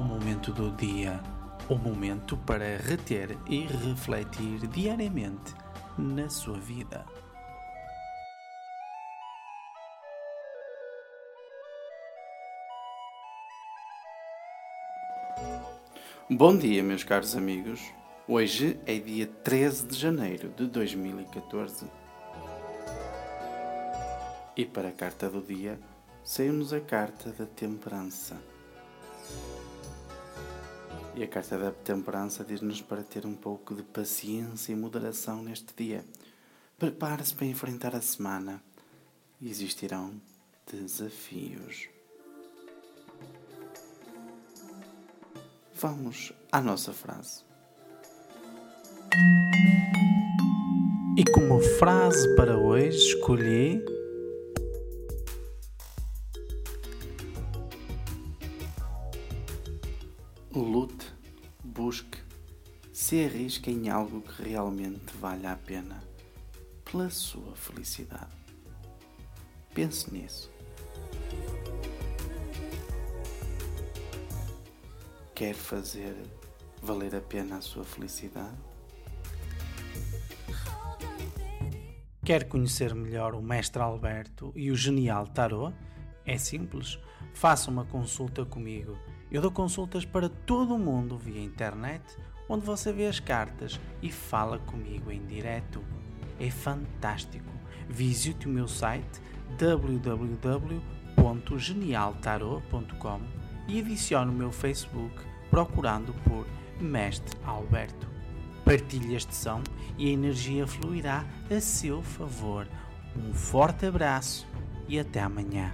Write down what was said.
momento do dia, o momento para reter e refletir diariamente na sua vida. Bom dia, meus caros amigos. Hoje é dia 13 de janeiro de 2014. E para a carta do dia, saiu-nos a carta da temperança. E a carta da temperança diz-nos para ter um pouco de paciência e moderação neste dia. Prepare-se para enfrentar a semana. Existirão desafios. Vamos à nossa frase. E como frase para hoje escolhi Lute, busque, se arrisque em algo que realmente valha a pena pela sua felicidade. Pense nisso. Quer fazer valer a pena a sua felicidade? Quer conhecer melhor o Mestre Alberto e o Genial Tarot? É simples, faça uma consulta comigo eu dou consultas para todo o mundo via internet, onde você vê as cartas e fala comigo em direto. É fantástico. Visite o meu site www.genialtarot.com e adicione o meu Facebook procurando por Mestre Alberto. Partilhe este som e a energia fluirá a seu favor. Um forte abraço e até amanhã.